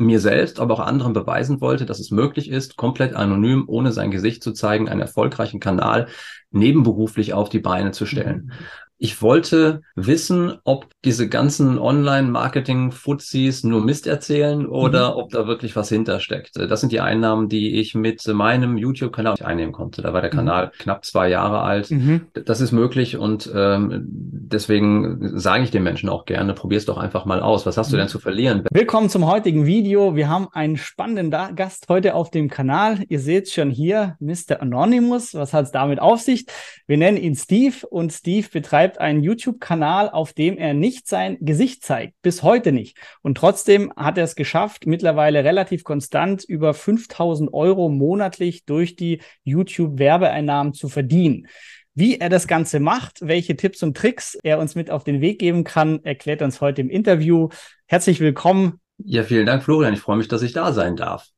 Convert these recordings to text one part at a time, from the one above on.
mir selbst, aber auch anderen beweisen wollte, dass es möglich ist, komplett anonym, ohne sein Gesicht zu zeigen, einen erfolgreichen Kanal nebenberuflich auf die Beine zu stellen. Ich wollte wissen, ob diese ganzen Online-Marketing-Fuzis nur Mist erzählen oder mhm. ob da wirklich was hintersteckt. Das sind die Einnahmen, die ich mit meinem YouTube-Kanal einnehmen konnte. Da war der mhm. Kanal knapp zwei Jahre alt. Mhm. Das ist möglich und ähm, deswegen sage ich den Menschen auch gerne, probier es doch einfach mal aus. Was hast du denn mhm. zu verlieren? Willkommen zum heutigen Video. Wir haben einen spannenden Gast heute auf dem Kanal. Ihr seht schon hier, Mr. Anonymous. Was hat es damit auf sich? Wir nennen ihn Steve und Steve betreibt betreibt einen YouTube-Kanal, auf dem er nicht sein Gesicht zeigt, bis heute nicht. Und trotzdem hat er es geschafft, mittlerweile relativ konstant über 5000 Euro monatlich durch die YouTube-Werbeeinnahmen zu verdienen. Wie er das Ganze macht, welche Tipps und Tricks er uns mit auf den Weg geben kann, erklärt uns heute im Interview. Herzlich willkommen. Ja, vielen Dank, Florian. Ich freue mich, dass ich da sein darf.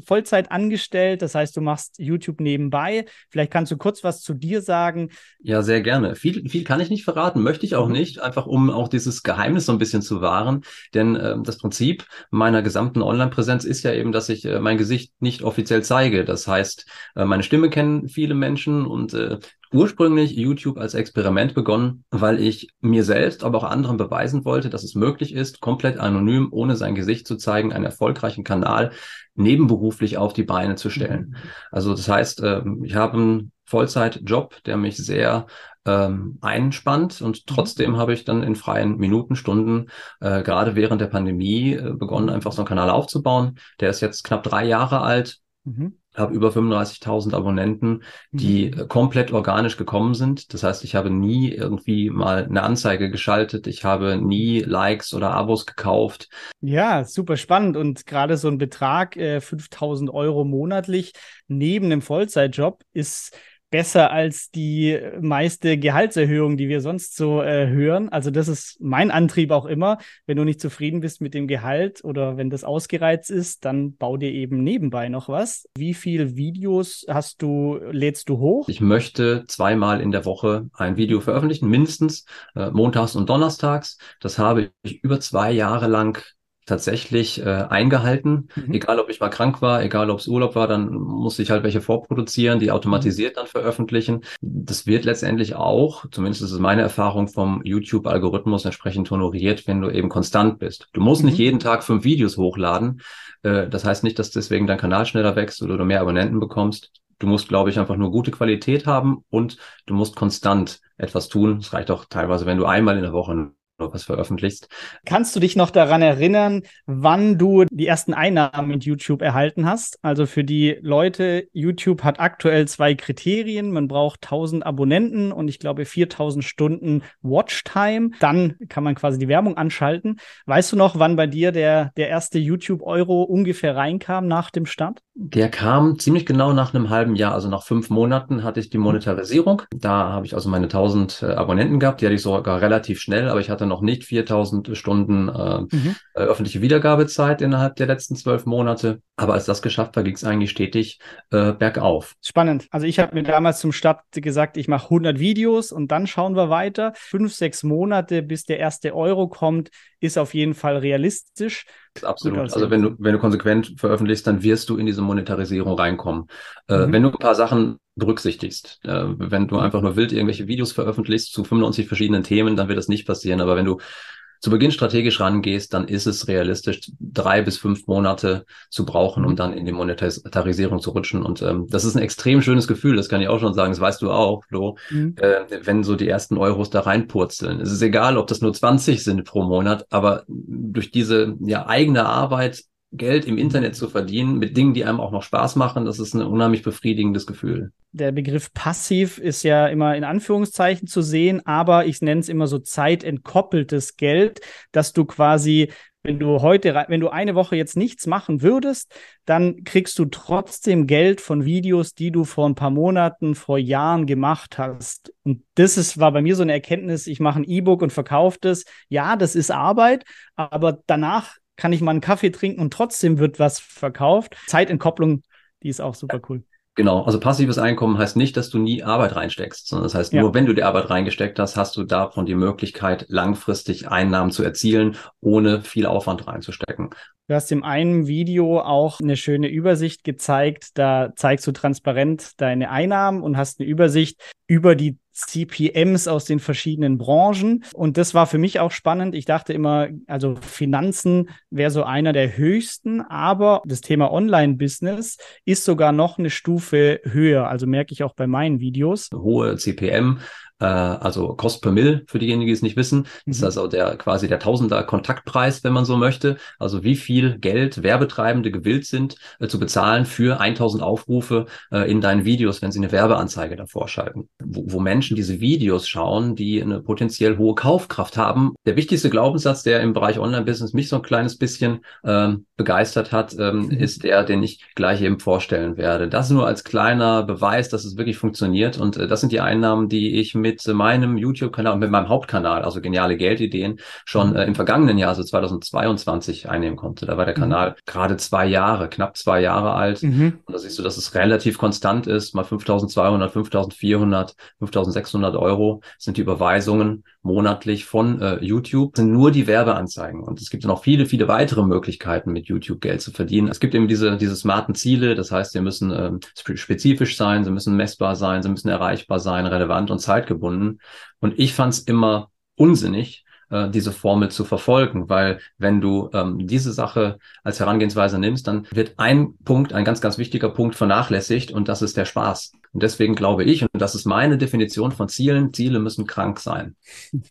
Vollzeit angestellt, das heißt, du machst YouTube nebenbei. Vielleicht kannst du kurz was zu dir sagen. Ja, sehr gerne. Viel, viel kann ich nicht verraten, möchte ich auch mhm. nicht, einfach um auch dieses Geheimnis so ein bisschen zu wahren. Denn äh, das Prinzip meiner gesamten Online-Präsenz ist ja eben, dass ich äh, mein Gesicht nicht offiziell zeige. Das heißt, äh, meine Stimme kennen viele Menschen und äh, ursprünglich YouTube als Experiment begonnen, weil ich mir selbst, aber auch anderen beweisen wollte, dass es möglich ist, komplett anonym, ohne sein Gesicht zu zeigen, einen erfolgreichen Kanal nebenberuflich auf die Beine zu stellen. Mhm. Also das heißt, ähm, ich habe einen Vollzeitjob, der mich sehr ähm, einspannt und mhm. trotzdem habe ich dann in freien Minuten, Stunden, äh, gerade während der Pandemie, äh, begonnen, einfach so einen Kanal aufzubauen. Der ist jetzt knapp drei Jahre alt. Mhm habe über 35.000 Abonnenten, die mhm. komplett organisch gekommen sind. Das heißt, ich habe nie irgendwie mal eine Anzeige geschaltet. Ich habe nie Likes oder Abos gekauft. Ja, super spannend. Und gerade so ein Betrag, äh, 5.000 Euro monatlich neben einem Vollzeitjob ist besser als die meiste Gehaltserhöhung, die wir sonst so äh, hören. Also das ist mein Antrieb auch immer. Wenn du nicht zufrieden bist mit dem Gehalt oder wenn das ausgereizt ist, dann bau dir eben nebenbei noch was. Wie viele Videos hast du, lädst du hoch? Ich möchte zweimal in der Woche ein Video veröffentlichen, mindestens äh, montags und donnerstags. Das habe ich über zwei Jahre lang tatsächlich äh, eingehalten. Mhm. Egal, ob ich mal krank war, egal, ob es Urlaub war, dann musste ich halt welche vorproduzieren, die automatisiert mhm. dann veröffentlichen. Das wird letztendlich auch, zumindest ist es meine Erfahrung, vom YouTube-Algorithmus entsprechend honoriert, wenn du eben konstant bist. Du musst mhm. nicht jeden Tag fünf Videos hochladen. Äh, das heißt nicht, dass deswegen dein Kanal schneller wächst oder du mehr Abonnenten bekommst. Du musst, glaube ich, einfach nur gute Qualität haben und du musst konstant etwas tun. Es reicht auch teilweise, wenn du einmal in der Woche was veröffentlichst. Kannst du dich noch daran erinnern, wann du die ersten Einnahmen mit YouTube erhalten hast? Also für die Leute, YouTube hat aktuell zwei Kriterien. Man braucht 1000 Abonnenten und ich glaube 4000 Stunden Watchtime. Dann kann man quasi die Werbung anschalten. Weißt du noch, wann bei dir der, der erste YouTube-Euro ungefähr reinkam nach dem Start? Der kam ziemlich genau nach einem halben Jahr, also nach fünf Monaten hatte ich die Monetarisierung. Da habe ich also meine 1000 äh, Abonnenten gehabt, die hatte ich sogar relativ schnell, aber ich hatte noch nicht 4000 Stunden äh, mhm. Äh, öffentliche Wiedergabezeit innerhalb der letzten zwölf Monate. Aber als das geschafft war, ging es eigentlich stetig äh, bergauf. Spannend. Also ich habe mir damals zum Start gesagt, ich mache 100 Videos und dann schauen wir weiter. Fünf, sechs Monate, bis der erste Euro kommt, ist auf jeden Fall realistisch. Absolut. Also wenn du, wenn du konsequent veröffentlichst, dann wirst du in diese Monetarisierung reinkommen. Äh, mhm. Wenn du ein paar Sachen berücksichtigst, äh, wenn du einfach nur wild irgendwelche Videos veröffentlichst zu 95 verschiedenen Themen, dann wird das nicht passieren. Aber wenn du zu Beginn strategisch rangehst, dann ist es realistisch, drei bis fünf Monate zu brauchen, um dann in die Monetarisierung zu rutschen. Und ähm, das ist ein extrem schönes Gefühl, das kann ich auch schon sagen, das weißt du auch, Flo, mhm. äh, wenn so die ersten Euros da reinpurzeln. Es ist egal, ob das nur 20 sind pro Monat, aber durch diese ja, eigene Arbeit Geld im Internet zu verdienen mit Dingen, die einem auch noch Spaß machen, das ist ein unheimlich befriedigendes Gefühl. Der Begriff passiv ist ja immer in Anführungszeichen zu sehen, aber ich nenne es immer so zeitentkoppeltes Geld, dass du quasi wenn du heute, wenn du eine Woche jetzt nichts machen würdest, dann kriegst du trotzdem Geld von Videos, die du vor ein paar Monaten, vor Jahren gemacht hast. Und das ist, war bei mir so eine Erkenntnis. Ich mache ein E-Book und verkaufe das. Ja, das ist Arbeit, aber danach kann ich mal einen Kaffee trinken und trotzdem wird was verkauft. Zeitentkopplung, die ist auch super cool. Genau, also passives Einkommen heißt nicht, dass du nie Arbeit reinsteckst, sondern das heißt, ja. nur wenn du die Arbeit reingesteckt hast, hast du davon die Möglichkeit, langfristig Einnahmen zu erzielen, ohne viel Aufwand reinzustecken. Du hast in einem Video auch eine schöne Übersicht gezeigt. Da zeigst du transparent deine Einnahmen und hast eine Übersicht über die CPMs aus den verschiedenen Branchen. Und das war für mich auch spannend. Ich dachte immer, also Finanzen wäre so einer der höchsten, aber das Thema Online-Business ist sogar noch eine Stufe höher. Also merke ich auch bei meinen Videos. Hohe CPM äh, also Cost per Mill für diejenigen, die es nicht wissen. Das ist mhm. also der quasi der Tausender Kontaktpreis, wenn man so möchte. Also wie viel Geld Werbetreibende gewillt sind äh, zu bezahlen für 1000 Aufrufe äh, in deinen Videos, wenn sie eine Werbeanzeige davor schalten. Wo, wo Menschen diese Videos schauen, die eine potenziell hohe Kaufkraft haben. Der wichtigste Glaubenssatz, der im Bereich Online-Business mich so ein kleines bisschen ähm, begeistert hat, ähm, mhm. ist der, den ich gleich eben vorstellen werde. Das nur als kleiner Beweis, dass es wirklich funktioniert. Und äh, das sind die Einnahmen, die ich mit meinem YouTube-Kanal und mit meinem Hauptkanal, also geniale Geldideen, schon mhm. äh, im vergangenen Jahr, also 2022, einnehmen konnte. Da war der mhm. Kanal mhm. gerade zwei Jahre, knapp zwei Jahre alt. Mhm. Und da siehst du, dass es relativ konstant ist. Mal 5200, 5400, 5600 Euro sind die Überweisungen monatlich von äh, YouTube. Sind nur die Werbeanzeigen. Und es gibt noch viele, viele weitere Möglichkeiten, mit YouTube Geld zu verdienen. Es gibt eben diese, diese smarten Ziele. Das heißt, sie müssen ähm, spezifisch sein, sie müssen messbar sein, sie müssen erreichbar sein, relevant und zeitgemäß gebunden. Und ich fand es immer unsinnig, äh, diese Formel zu verfolgen, weil wenn du ähm, diese Sache als Herangehensweise nimmst, dann wird ein Punkt, ein ganz, ganz wichtiger Punkt vernachlässigt und das ist der Spaß. Und deswegen glaube ich, und das ist meine Definition von Zielen, Ziele müssen krank sein.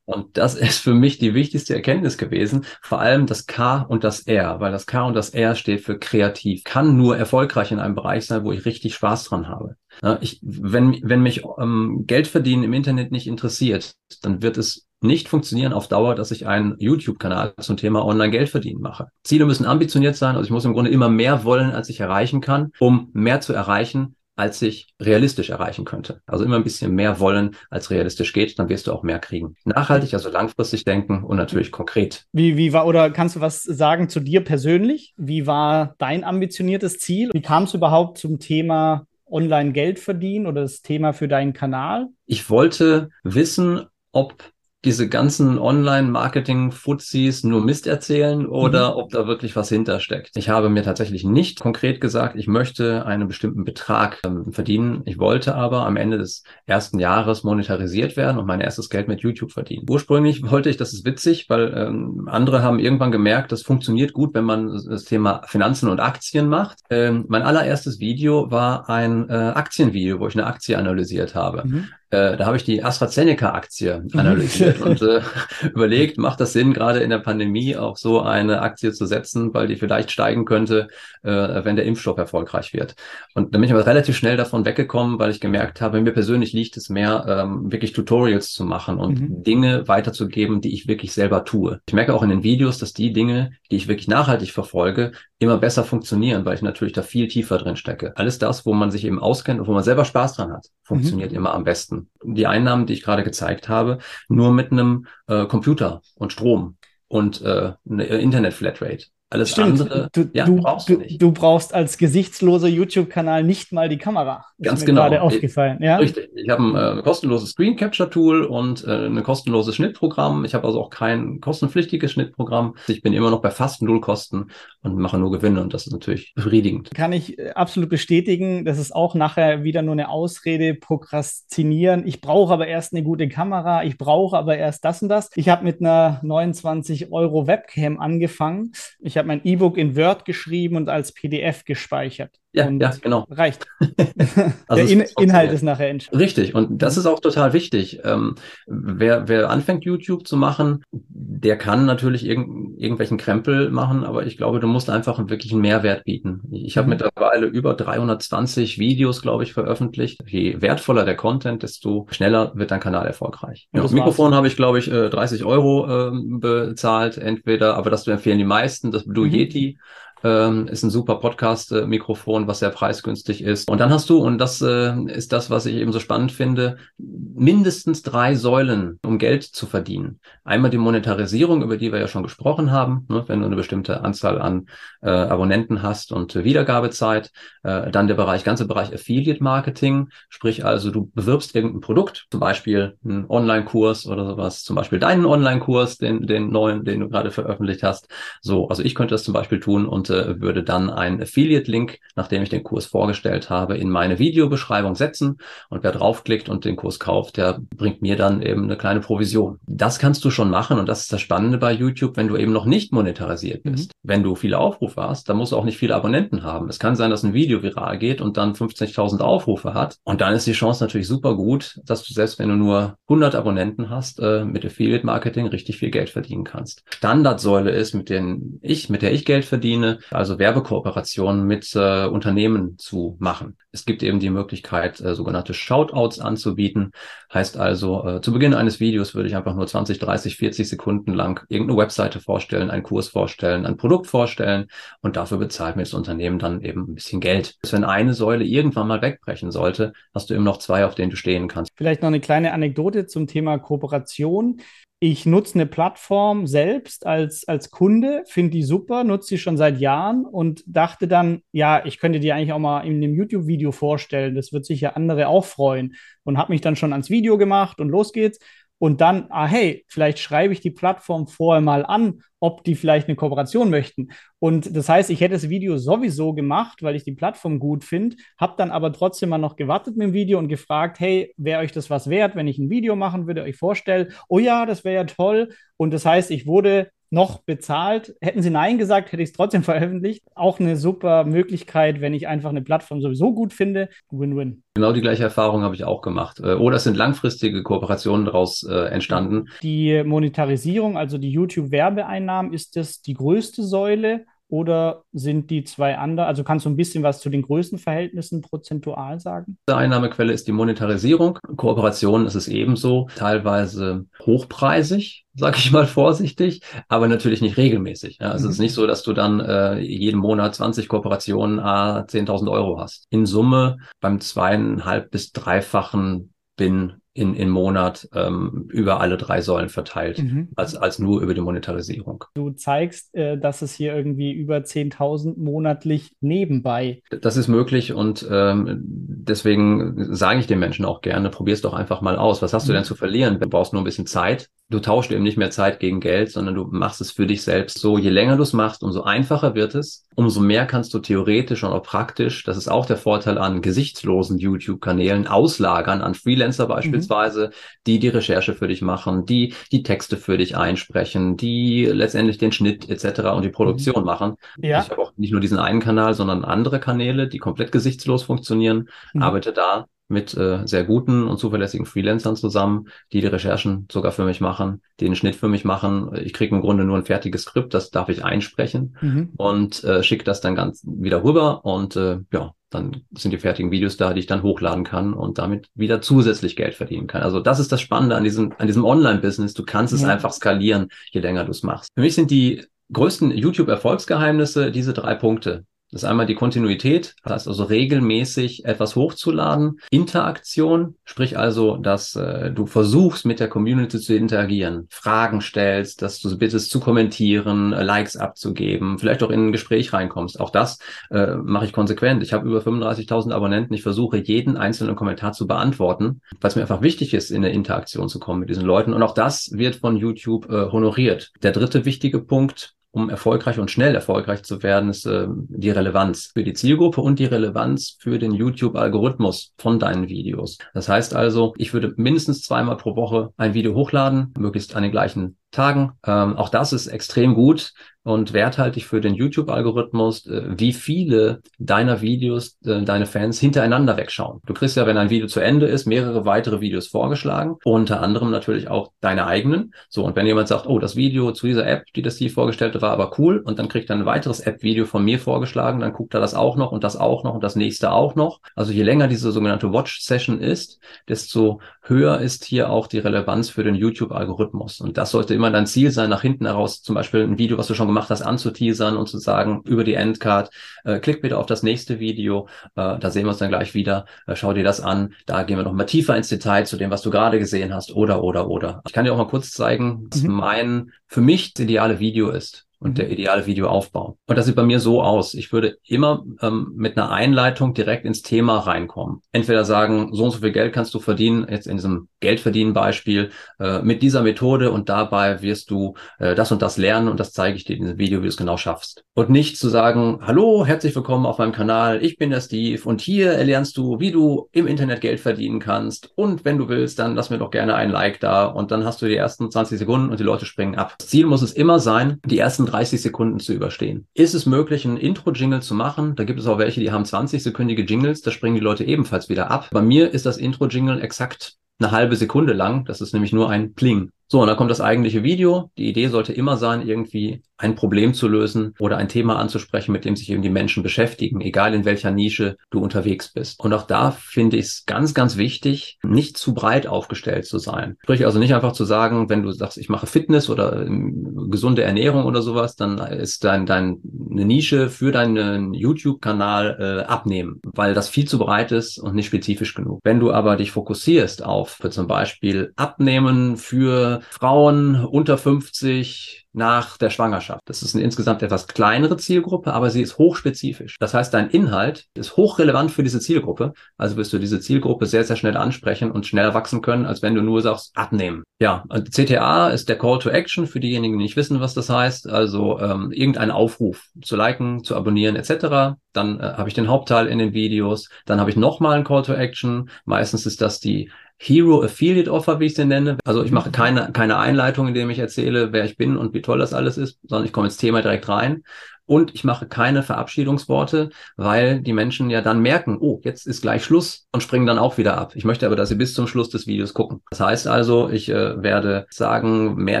Und das ist für mich die wichtigste Erkenntnis gewesen, vor allem das K und das R, weil das K und das R steht für kreativ, kann nur erfolgreich in einem Bereich sein, wo ich richtig Spaß dran habe. Ich, wenn, wenn mich ähm, Geld verdienen im Internet nicht interessiert, dann wird es nicht funktionieren auf Dauer, dass ich einen YouTube-Kanal zum Thema Online-Geld verdienen mache. Ziele müssen ambitioniert sein, also ich muss im Grunde immer mehr wollen, als ich erreichen kann, um mehr zu erreichen, als ich realistisch erreichen könnte. Also immer ein bisschen mehr wollen, als realistisch geht, dann wirst du auch mehr kriegen. Nachhaltig, also langfristig denken und natürlich konkret. Wie, wie war, oder kannst du was sagen zu dir persönlich? Wie war dein ambitioniertes Ziel? Wie kam es überhaupt zum Thema Online Geld verdienen oder das Thema für deinen Kanal? Ich wollte wissen, ob diese ganzen Online-Marketing-Fuzis nur Mist erzählen oder mhm. ob da wirklich was hintersteckt. Ich habe mir tatsächlich nicht konkret gesagt, ich möchte einen bestimmten Betrag ähm, verdienen. Ich wollte aber am Ende des ersten Jahres monetarisiert werden und mein erstes Geld mit YouTube verdienen. Ursprünglich wollte ich, das ist witzig, weil ähm, andere haben irgendwann gemerkt, das funktioniert gut, wenn man das Thema Finanzen und Aktien macht. Ähm, mein allererstes Video war ein äh, Aktienvideo, wo ich eine Aktie analysiert habe. Mhm. Äh, da habe ich die AstraZeneca-Aktie analysiert und äh, überlegt, macht das Sinn, gerade in der Pandemie auch so eine Aktie zu setzen, weil die vielleicht steigen könnte, äh, wenn der Impfstoff erfolgreich wird. Und dann bin ich aber relativ schnell davon weggekommen, weil ich gemerkt habe, mir persönlich liegt es mehr, ähm, wirklich Tutorials zu machen und mhm. Dinge weiterzugeben, die ich wirklich selber tue. Ich merke auch in den Videos, dass die Dinge, die ich wirklich nachhaltig verfolge, immer besser funktionieren, weil ich natürlich da viel tiefer drin stecke. Alles das, wo man sich eben auskennt und wo man selber Spaß dran hat, funktioniert mhm. immer am besten. Die Einnahmen, die ich gerade gezeigt habe, nur mit einem äh, Computer und Strom und äh, eine Internet-Flatrate. Alles Stimmt. andere du, ja, du, brauchst du. Du brauchst als gesichtsloser YouTube-Kanal nicht mal die Kamera. Ist Ganz genau. gerade aufgefallen. Ja? Richtig. Ich habe ein äh, kostenloses Screen Capture Tool und äh, ein kostenloses Schnittprogramm. Ich habe also auch kein kostenpflichtiges Schnittprogramm. Ich bin immer noch bei fast null Kosten und mache nur Gewinne und das ist natürlich befriedigend. Kann ich äh, absolut bestätigen. Das ist auch nachher wieder nur eine Ausrede, prokrastinieren. Ich brauche aber erst eine gute Kamera. Ich brauche aber erst das und das. Ich habe mit einer 29 Euro Webcam angefangen. Ich habe habe mein E-Book in Word geschrieben und als PDF gespeichert. Ja, ja, genau. Reicht. also Der In Inhalt ist nachher entscheidend. Richtig. Und das ist auch total wichtig. Ähm, wer, wer anfängt, YouTube zu machen, der kann natürlich irg irgendwelchen Krempel machen, aber ich glaube, du musst einfach wirklich einen Mehrwert bieten. Ich habe mhm. mittlerweile über 320 Videos, glaube ich, veröffentlicht. Je wertvoller der Content, desto schneller wird dein Kanal erfolgreich. Ja, das Mikrofon habe ich, glaube ich, 30 äh, Euro äh, bezahlt, entweder, aber das empfehlen die meisten, das Blue mhm. Yeti ähm, ist ein super Podcast-Mikrofon, was sehr preisgünstig ist. Und dann hast du, und das äh, ist das, was ich eben so spannend finde, mindestens drei Säulen, um Geld zu verdienen. Einmal die Monetarisierung, über die wir ja schon gesprochen haben, ne, wenn du eine bestimmte Anzahl an äh, Abonnenten hast und äh, Wiedergabezeit. Äh, dann der Bereich, ganze Bereich Affiliate Marketing, sprich also du bewirbst irgendein Produkt, zum Beispiel einen Online-Kurs oder sowas, zum Beispiel deinen Online-Kurs, den, den neuen, den du gerade veröffentlicht hast. So, also ich könnte das zum Beispiel tun und äh, würde dann einen Affiliate-Link, nachdem ich den Kurs vorgestellt habe, in meine Videobeschreibung setzen und wer draufklickt und den Kurs kauft, der bringt mir dann eben eine kleine Provision. Das kannst du schon machen und das ist das Spannende bei YouTube, wenn du eben noch nicht monetarisiert mhm. bist. Mhm. Wenn du viele Aufrufe hast, dann musst du auch nicht viele Abonnenten haben. Es kann sein, dass ein Video viral geht und dann 50.000 Aufrufe hat und dann ist die Chance natürlich super gut, dass du selbst wenn du nur 100 Abonnenten hast, äh, mit Affiliate Marketing richtig viel Geld verdienen kannst. Standardsäule ist, mit denen ich, mit der ich Geld verdiene, also Werbekooperationen mit äh, Unternehmen zu machen. Es gibt eben die Möglichkeit, äh, sogenannte Shoutouts anzubieten. Heißt also, äh, zu Beginn eines Videos würde ich einfach nur 20, 30, 40 Sekunden lang irgendeine Webseite vorstellen, einen Kurs vorstellen, ein Produkt vorstellen und dafür bezahlt mir das Unternehmen dann eben ein bisschen Geld. Wenn eine Säule irgendwann mal wegbrechen sollte, hast du eben noch zwei, auf denen du stehen kannst. Vielleicht noch eine kleine Anekdote zum Thema Kooperation. Ich nutze eine Plattform selbst als, als Kunde, finde die super, nutze sie schon seit Jahren und dachte dann, ja, ich könnte die eigentlich auch mal in einem YouTube-Video vorstellen. Das wird sicher andere auch freuen. Und habe mich dann schon ans Video gemacht und los geht's und dann, ah hey, vielleicht schreibe ich die Plattform vorher mal an, ob die vielleicht eine Kooperation möchten. Und das heißt, ich hätte das Video sowieso gemacht, weil ich die Plattform gut finde, habe dann aber trotzdem mal noch gewartet mit dem Video und gefragt, hey, wäre euch das was wert, wenn ich ein Video machen würde, euch vorstellen? Oh ja, das wäre ja toll. Und das heißt, ich wurde noch bezahlt. Hätten sie Nein gesagt, hätte ich es trotzdem veröffentlicht. Auch eine super Möglichkeit, wenn ich einfach eine Plattform sowieso gut finde. Win-win. Genau die gleiche Erfahrung habe ich auch gemacht. Äh, oder es sind langfristige Kooperationen daraus äh, entstanden. Die Monetarisierung, also die YouTube-Werbeeinnahmen, ist das die größte Säule oder sind die zwei andere? Also kannst du ein bisschen was zu den Größenverhältnissen prozentual sagen? Die Einnahmequelle ist die Monetarisierung. Kooperation ist es ebenso, teilweise hochpreisig, sage ich mal vorsichtig, aber natürlich nicht regelmäßig. Ja, also mhm. es ist nicht so, dass du dann äh, jeden Monat 20 Kooperationen a 10.000 Euro hast. In Summe beim zweieinhalb bis dreifachen bin in, in Monat ähm, über alle drei Säulen verteilt, mhm. als, als nur über die Monetarisierung. Du zeigst, äh, dass es hier irgendwie über 10.000 monatlich nebenbei. Das ist möglich und ähm, deswegen sage ich den Menschen auch gerne, probier es doch einfach mal aus. Was hast mhm. du denn zu verlieren? Du brauchst nur ein bisschen Zeit. Du tauschst eben nicht mehr Zeit gegen Geld, sondern du machst es für dich selbst. So, je länger du es machst, umso einfacher wird es. Umso mehr kannst du theoretisch und auch praktisch, das ist auch der Vorteil an gesichtslosen YouTube-Kanälen, auslagern an Freelancer beispielsweise. Mhm beispielsweise, die die Recherche für dich machen, die die Texte für dich einsprechen, die letztendlich den Schnitt etc. und die Produktion mhm. machen. Ja. Ich habe auch nicht nur diesen einen Kanal, sondern andere Kanäle, die komplett gesichtslos funktionieren, mhm. arbeite da mit äh, sehr guten und zuverlässigen Freelancern zusammen, die die Recherchen sogar für mich machen, den Schnitt für mich machen. Ich kriege im Grunde nur ein fertiges Skript, das darf ich einsprechen mhm. und äh, schicke das dann ganz wieder rüber und äh, ja, dann sind die fertigen Videos da, die ich dann hochladen kann und damit wieder zusätzlich Geld verdienen kann. Also das ist das Spannende an diesem, an diesem Online-Business. Du kannst ja. es einfach skalieren, je länger du es machst. Für mich sind die größten YouTube-Erfolgsgeheimnisse diese drei Punkte. Das ist einmal die Kontinuität, das heißt also regelmäßig etwas hochzuladen. Interaktion, sprich also, dass äh, du versuchst mit der Community zu interagieren, Fragen stellst, dass du bittest zu kommentieren, äh, Likes abzugeben, vielleicht auch in ein Gespräch reinkommst. Auch das äh, mache ich konsequent. Ich habe über 35.000 Abonnenten. Ich versuche jeden einzelnen Kommentar zu beantworten, weil es mir einfach wichtig ist, in eine Interaktion zu kommen mit diesen Leuten. Und auch das wird von YouTube äh, honoriert. Der dritte wichtige Punkt, um erfolgreich und schnell erfolgreich zu werden, ist äh, die Relevanz für die Zielgruppe und die Relevanz für den YouTube-Algorithmus von deinen Videos. Das heißt also, ich würde mindestens zweimal pro Woche ein Video hochladen, möglichst an den gleichen Tagen. Ähm, auch das ist extrem gut und werthaltig für den YouTube-Algorithmus, äh, wie viele deiner Videos äh, deine Fans hintereinander wegschauen. Du kriegst ja, wenn ein Video zu Ende ist, mehrere weitere Videos vorgeschlagen, unter anderem natürlich auch deine eigenen. So, und wenn jemand sagt, oh, das Video zu dieser App, die das Steve vorgestellt hat, war aber cool, und dann kriegt er ein weiteres App-Video von mir vorgeschlagen, dann guckt er das auch noch und das auch noch und das nächste auch noch. Also je länger diese sogenannte Watch-Session ist, desto höher ist hier auch die Relevanz für den YouTube-Algorithmus. Und das sollte immer immer dein Ziel sein, nach hinten heraus zum Beispiel ein Video, was du schon gemacht hast, anzuteasern und zu sagen über die Endcard, äh, klick bitte auf das nächste Video, äh, da sehen wir uns dann gleich wieder, äh, schau dir das an, da gehen wir noch mal tiefer ins Detail zu dem, was du gerade gesehen hast oder, oder, oder. Ich kann dir auch mal kurz zeigen, was mhm. mein für mich das ideale Video ist und der mhm. ideale Videoaufbau. Und das sieht bei mir so aus. Ich würde immer ähm, mit einer Einleitung direkt ins Thema reinkommen. Entweder sagen, so und so viel Geld kannst du verdienen, jetzt in diesem Geldverdienen-Beispiel, äh, mit dieser Methode und dabei wirst du äh, das und das lernen und das zeige ich dir in diesem Video, wie du es genau schaffst. Und nicht zu sagen, hallo, herzlich willkommen auf meinem Kanal, ich bin der Steve und hier erlernst du, wie du im Internet Geld verdienen kannst und wenn du willst, dann lass mir doch gerne ein Like da und dann hast du die ersten 20 Sekunden und die Leute springen ab. Das Ziel muss es immer sein, die ersten 30 Sekunden zu überstehen. Ist es möglich, einen Intro-Jingle zu machen? Da gibt es auch welche, die haben 20-sekündige Jingles, da springen die Leute ebenfalls wieder ab. Bei mir ist das Intro-Jingle exakt eine halbe Sekunde lang. Das ist nämlich nur ein Pling. So, und dann kommt das eigentliche Video. Die Idee sollte immer sein, irgendwie ein Problem zu lösen oder ein Thema anzusprechen, mit dem sich eben die Menschen beschäftigen, egal in welcher Nische du unterwegs bist. Und auch da finde ich es ganz, ganz wichtig, nicht zu breit aufgestellt zu sein. Sprich also nicht einfach zu sagen, wenn du sagst, ich mache Fitness oder ähm, gesunde Ernährung oder sowas, dann ist dein, dein eine Nische für deinen YouTube-Kanal äh, abnehmen, weil das viel zu breit ist und nicht spezifisch genug. Wenn du aber dich fokussierst auf für zum Beispiel Abnehmen für Frauen unter 50, nach der Schwangerschaft. Das ist eine insgesamt etwas kleinere Zielgruppe, aber sie ist hochspezifisch. Das heißt, dein Inhalt ist hochrelevant für diese Zielgruppe. Also wirst du diese Zielgruppe sehr, sehr schnell ansprechen und schneller wachsen können, als wenn du nur sagst, abnehmen. Ja, CTA ist der Call to Action für diejenigen, die nicht wissen, was das heißt. Also ähm, irgendein Aufruf zu liken, zu abonnieren etc. Dann äh, habe ich den Hauptteil in den Videos. Dann habe ich nochmal einen Call to Action. Meistens ist das die Hero Affiliate Offer, wie ich sie nenne. Also ich mache keine, keine Einleitung, in dem ich erzähle, wer ich bin und wie toll das alles ist, sondern ich komme ins Thema direkt rein. Und ich mache keine Verabschiedungsworte, weil die Menschen ja dann merken, oh, jetzt ist gleich Schluss und springen dann auch wieder ab. Ich möchte aber, dass sie bis zum Schluss des Videos gucken. Das heißt also, ich äh, werde sagen, mehr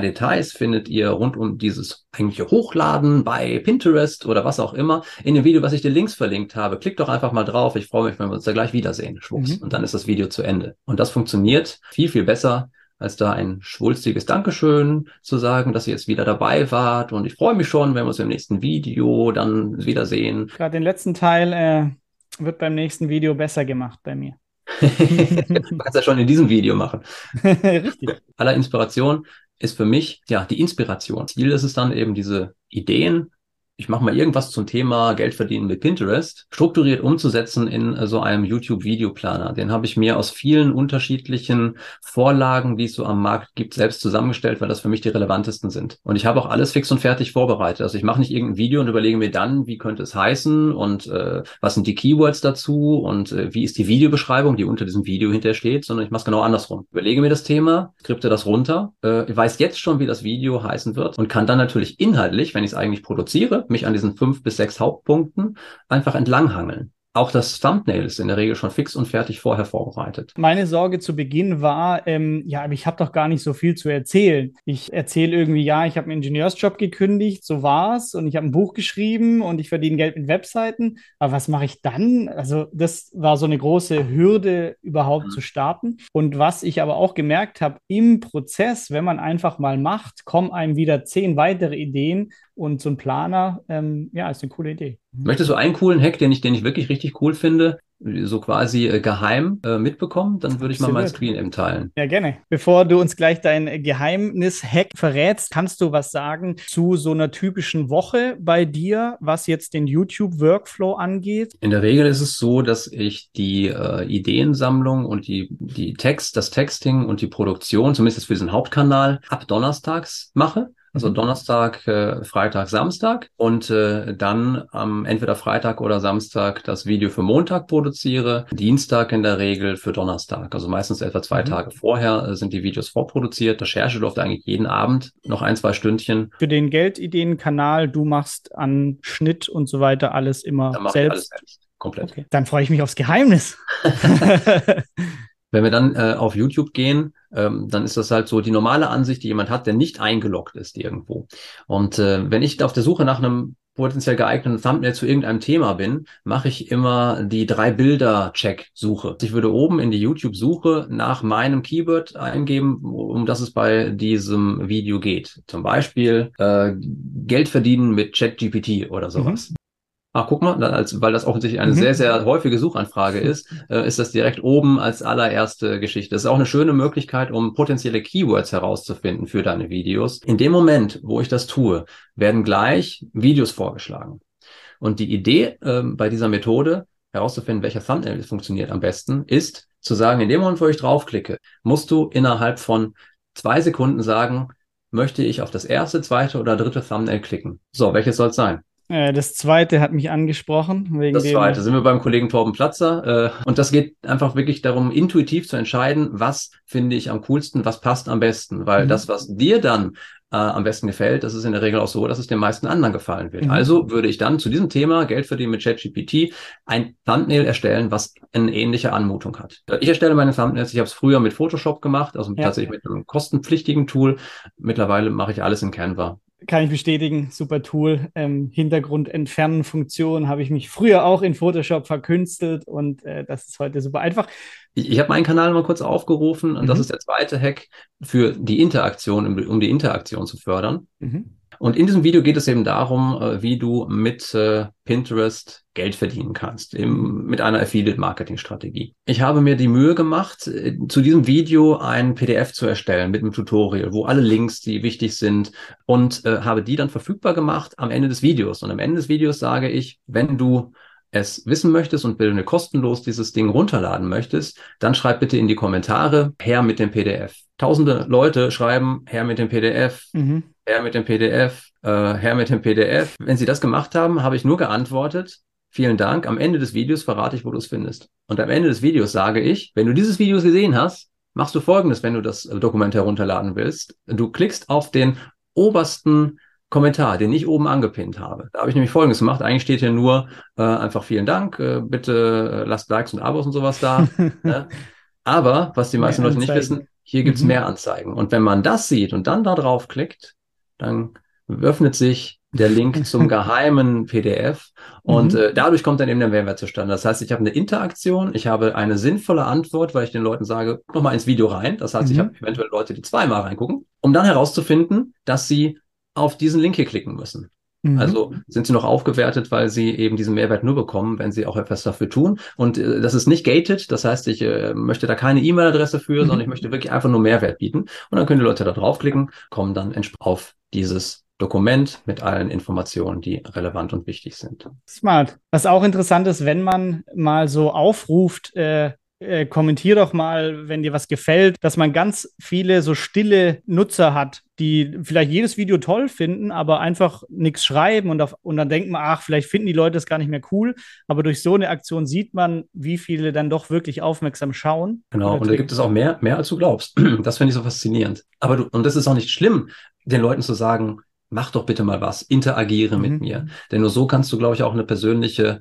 Details findet ihr rund um dieses eigentliche Hochladen bei Pinterest oder was auch immer in dem Video, was ich dir links verlinkt habe. Klick doch einfach mal drauf. Ich freue mich, wenn wir uns da gleich wiedersehen. Schwupps. Mhm. Und dann ist das Video zu Ende. Und das funktioniert viel, viel besser als da ein schwulstiges Dankeschön zu sagen, dass ihr jetzt wieder dabei wart. Und ich freue mich schon, wenn wir uns im nächsten Video dann wiedersehen. Gerade den letzten Teil äh, wird beim nächsten Video besser gemacht bei mir. du kannst ja schon in diesem Video machen. Richtig. Aller Inspiration ist für mich ja die Inspiration. Ziel ist es dann eben diese Ideen ich mache mal irgendwas zum Thema Geld verdienen mit Pinterest, strukturiert umzusetzen in äh, so einem YouTube-Videoplaner. Den habe ich mir aus vielen unterschiedlichen Vorlagen, die es so am Markt gibt, selbst zusammengestellt, weil das für mich die relevantesten sind. Und ich habe auch alles fix und fertig vorbereitet. Also ich mache nicht irgendein Video und überlege mir dann, wie könnte es heißen und äh, was sind die Keywords dazu und äh, wie ist die Videobeschreibung, die unter diesem Video hinter steht, sondern ich mache es genau andersrum. Überlege mir das Thema, skripte das runter, äh, weiß jetzt schon, wie das Video heißen wird und kann dann natürlich inhaltlich, wenn ich es eigentlich produziere, mich an diesen fünf bis sechs Hauptpunkten einfach entlanghangeln. Auch das Thumbnail ist in der Regel schon fix und fertig vorher vorbereitet. Meine Sorge zu Beginn war, ähm, ja, aber ich habe doch gar nicht so viel zu erzählen. Ich erzähle irgendwie, ja, ich habe einen Ingenieursjob gekündigt, so war's, und ich habe ein Buch geschrieben und ich verdiene Geld mit Webseiten. Aber was mache ich dann? Also das war so eine große Hürde, überhaupt mhm. zu starten. Und was ich aber auch gemerkt habe, im Prozess, wenn man einfach mal macht, kommen einem wieder zehn weitere Ideen und so ein Planer, ähm, ja, ist eine coole Idee. Möchtest du einen coolen Hack, den ich, den ich wirklich richtig cool finde, so quasi äh, geheim äh, mitbekommen? Dann würde ich mal mein Screen eben teilen. Ja, gerne. Bevor du uns gleich dein Geheimnis-Hack verrätst, kannst du was sagen zu so einer typischen Woche bei dir, was jetzt den YouTube-Workflow angeht? In der Regel ist es so, dass ich die äh, Ideensammlung und die, die Text, das Texting und die Produktion, zumindest für diesen Hauptkanal, ab Donnerstags mache. Also. Donnerstag, äh, Freitag, Samstag und äh, dann am entweder Freitag oder Samstag das Video für Montag produziere, Dienstag in der Regel für Donnerstag. Also meistens etwa zwei mhm. Tage vorher äh, sind die Videos vorproduziert. Recherche läuft eigentlich jeden Abend noch ein, zwei Stündchen. Für den Geldideen-Kanal, du machst an Schnitt und so weiter alles immer selbst. Alles selbst. Komplett. Okay. Dann freue ich mich aufs Geheimnis. Wenn wir dann äh, auf YouTube gehen, ähm, dann ist das halt so die normale Ansicht, die jemand hat, der nicht eingeloggt ist irgendwo. Und äh, wenn ich auf der Suche nach einem potenziell geeigneten Thumbnail zu irgendeinem Thema bin, mache ich immer die drei Bilder-Check-Suche. Ich würde oben in die YouTube-Suche nach meinem Keyword eingeben, um das es bei diesem Video geht. Zum Beispiel äh, Geld verdienen mit ChatGPT oder sowas. Mhm. Ach, guck mal, als, weil das offensichtlich eine mhm. sehr, sehr häufige Suchanfrage ist, äh, ist das direkt oben als allererste Geschichte. Das ist auch eine schöne Möglichkeit, um potenzielle Keywords herauszufinden für deine Videos. In dem Moment, wo ich das tue, werden gleich Videos vorgeschlagen. Und die Idee äh, bei dieser Methode, herauszufinden, welcher Thumbnail funktioniert am besten, ist zu sagen, in dem Moment, wo ich draufklicke, musst du innerhalb von zwei Sekunden sagen, möchte ich auf das erste, zweite oder dritte Thumbnail klicken. So, welches soll es sein? Äh, das zweite hat mich angesprochen. Das zweite sind wir beim Kollegen Torben Platzer. Äh, und das geht einfach wirklich darum, intuitiv zu entscheiden, was finde ich am coolsten, was passt am besten. Weil mhm. das, was dir dann äh, am besten gefällt, das ist in der Regel auch so, dass es den meisten anderen gefallen wird. Mhm. Also würde ich dann zu diesem Thema Geld verdienen mit ChatGPT ein Thumbnail erstellen, was eine ähnliche Anmutung hat. Ich erstelle meine Thumbnails, ich habe es früher mit Photoshop gemacht, also ja. tatsächlich mit einem kostenpflichtigen Tool. Mittlerweile mache ich alles in Canva kann ich bestätigen, super Tool. Ähm, Hintergrund entfernen Funktion habe ich mich früher auch in Photoshop verkünstelt und äh, das ist heute super einfach. Ich, ich habe meinen Kanal mal kurz aufgerufen und mhm. das ist der zweite Hack für die Interaktion, um die Interaktion zu fördern. Mhm. Und in diesem Video geht es eben darum, äh, wie du mit äh, Pinterest Geld verdienen kannst, eben mit einer Affiliate-Marketing-Strategie. Ich habe mir die Mühe gemacht, äh, zu diesem Video ein PDF zu erstellen mit einem Tutorial, wo alle Links, die wichtig sind, und äh, habe die dann verfügbar gemacht am Ende des Videos. Und am Ende des Videos sage ich, wenn du es wissen möchtest und du kostenlos dieses Ding runterladen möchtest, dann schreib bitte in die Kommentare her mit dem PDF. Tausende Leute schreiben her mit dem PDF. Mhm her mit dem PDF, äh, her mit dem PDF. Wenn Sie das gemacht haben, habe ich nur geantwortet, vielen Dank. Am Ende des Videos verrate ich, wo du es findest. Und am Ende des Videos sage ich, wenn du dieses Video gesehen hast, machst du Folgendes, wenn du das Dokument herunterladen willst. Du klickst auf den obersten Kommentar, den ich oben angepinnt habe. Da habe ich nämlich Folgendes gemacht. Eigentlich steht hier nur äh, einfach vielen Dank, äh, bitte äh, lasst Likes und Abos und sowas da. ne? Aber was die meisten Leute nicht wissen, hier gibt's mhm. mehr Anzeigen. Und wenn man das sieht und dann da drauf klickt, dann öffnet sich der Link zum geheimen PDF und mhm. äh, dadurch kommt dann eben der Mehrwert zustande. Das heißt, ich habe eine Interaktion, ich habe eine sinnvolle Antwort, weil ich den Leuten sage, guck mal ins Video rein. Das heißt, mhm. ich habe eventuell Leute, die zweimal reingucken, um dann herauszufinden, dass sie auf diesen Link hier klicken müssen. Mhm. Also sind sie noch aufgewertet, weil sie eben diesen Mehrwert nur bekommen, wenn sie auch etwas dafür tun. Und äh, das ist nicht gated, das heißt, ich äh, möchte da keine E-Mail-Adresse für, mhm. sondern ich möchte wirklich einfach nur Mehrwert bieten. Und dann können die Leute da draufklicken, kommen dann auf dieses Dokument mit allen Informationen, die relevant und wichtig sind. Smart. Was auch interessant ist, wenn man mal so aufruft, äh, äh, kommentier doch mal, wenn dir was gefällt, dass man ganz viele so stille Nutzer hat, die vielleicht jedes Video toll finden, aber einfach nichts schreiben und, auf, und dann denkt man, ach, vielleicht finden die Leute es gar nicht mehr cool. Aber durch so eine Aktion sieht man, wie viele dann doch wirklich aufmerksam schauen. Genau, und da gibt es auch mehr, mehr als du glaubst. Das finde ich so faszinierend. Aber du, und das ist auch nicht schlimm, den Leuten zu sagen, mach doch bitte mal was, interagiere mhm. mit mir. Denn nur so kannst du, glaube ich, auch eine persönliche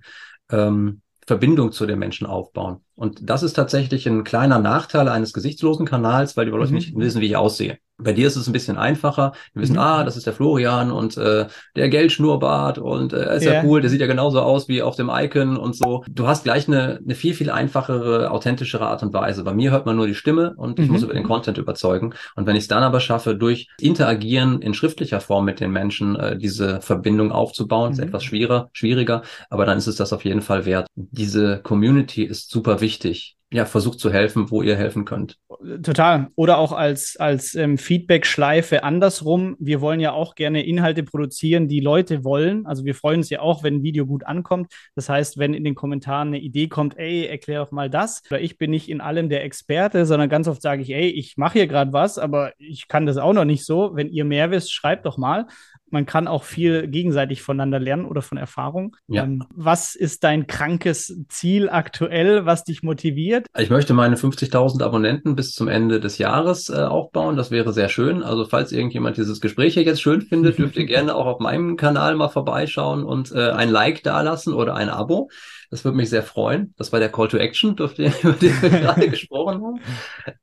ähm, Verbindung zu den Menschen aufbauen. Und das ist tatsächlich ein kleiner Nachteil eines gesichtslosen Kanals, weil die Leute mhm. nicht wissen, wie ich aussehe. Bei dir ist es ein bisschen einfacher. Wir wissen, mhm. ah, das ist der Florian und äh, der Geldschnurrbart und äh, ist yeah. ja cool, der sieht ja genauso aus wie auf dem Icon und so. Du hast gleich eine, eine viel, viel einfachere, authentischere Art und Weise. Bei mir hört man nur die Stimme und ich mhm. muss über den Content überzeugen. Und wenn ich es dann aber schaffe, durch Interagieren in schriftlicher Form mit den Menschen äh, diese Verbindung aufzubauen, ist mhm. etwas schwieriger, schwieriger, aber dann ist es das auf jeden Fall wert. Diese Community ist super wichtig ja, versucht zu helfen, wo ihr helfen könnt. Total. Oder auch als, als ähm, Feedback-Schleife andersrum. Wir wollen ja auch gerne Inhalte produzieren, die Leute wollen. Also wir freuen uns ja auch, wenn ein Video gut ankommt. Das heißt, wenn in den Kommentaren eine Idee kommt, ey, erklär doch mal das. Oder ich bin nicht in allem der Experte, sondern ganz oft sage ich, ey, ich mache hier gerade was, aber ich kann das auch noch nicht so. Wenn ihr mehr wisst, schreibt doch mal man kann auch viel gegenseitig voneinander lernen oder von Erfahrung. Ja. Ähm, was ist dein krankes Ziel aktuell, was dich motiviert? Ich möchte meine 50.000 Abonnenten bis zum Ende des Jahres äh, aufbauen. Das wäre sehr schön. Also falls irgendjemand dieses Gespräch hier jetzt schön findet, dürft ihr gerne auch auf meinem Kanal mal vorbeischauen und äh, ein Like dalassen oder ein Abo. Das würde mich sehr freuen. Das war der Call to Action, über den wir gerade gesprochen haben.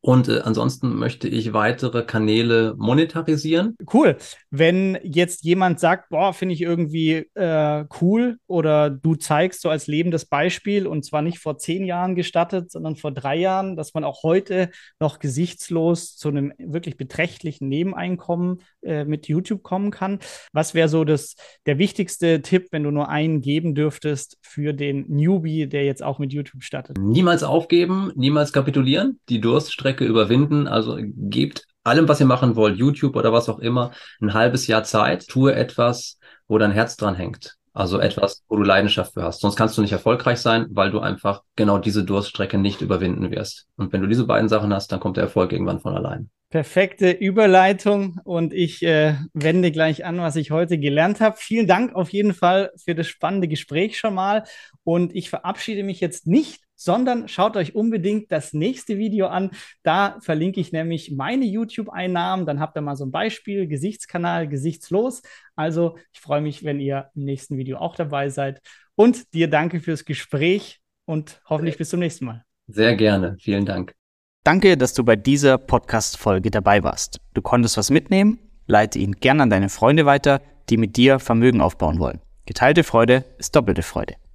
Und äh, ansonsten möchte ich weitere Kanäle monetarisieren. Cool. Wenn jetzt jemand sagt, boah, finde ich irgendwie äh, cool oder du zeigst so als lebendes Beispiel und zwar nicht vor zehn Jahren gestattet, sondern vor drei Jahren, dass man auch heute noch gesichtslos zu einem wirklich beträchtlichen Nebeneinkommen äh, mit YouTube kommen kann. Was wäre so das, der wichtigste Tipp, wenn du nur einen geben dürftest für den Newbie, der jetzt auch mit YouTube startet? Niemals aufgeben, niemals kapitulieren, die Durststrecke überwinden. Also gebt allem, was ihr machen wollt, YouTube oder was auch immer, ein halbes Jahr Zeit. Tue etwas, wo dein Herz dran hängt. Also etwas, wo du Leidenschaft für hast. Sonst kannst du nicht erfolgreich sein, weil du einfach genau diese Durststrecke nicht überwinden wirst. Und wenn du diese beiden Sachen hast, dann kommt der Erfolg irgendwann von allein. Perfekte Überleitung und ich äh, wende gleich an, was ich heute gelernt habe. Vielen Dank auf jeden Fall für das spannende Gespräch schon mal und ich verabschiede mich jetzt nicht, sondern schaut euch unbedingt das nächste Video an. Da verlinke ich nämlich meine YouTube-Einnahmen. Dann habt ihr mal so ein Beispiel, Gesichtskanal, gesichtslos. Also ich freue mich, wenn ihr im nächsten Video auch dabei seid. Und dir danke fürs Gespräch und hoffentlich bis zum nächsten Mal. Sehr gerne. Vielen Dank. Danke, dass du bei dieser Podcast-Folge dabei warst. Du konntest was mitnehmen? Leite ihn gern an deine Freunde weiter, die mit dir Vermögen aufbauen wollen. Geteilte Freude ist doppelte Freude.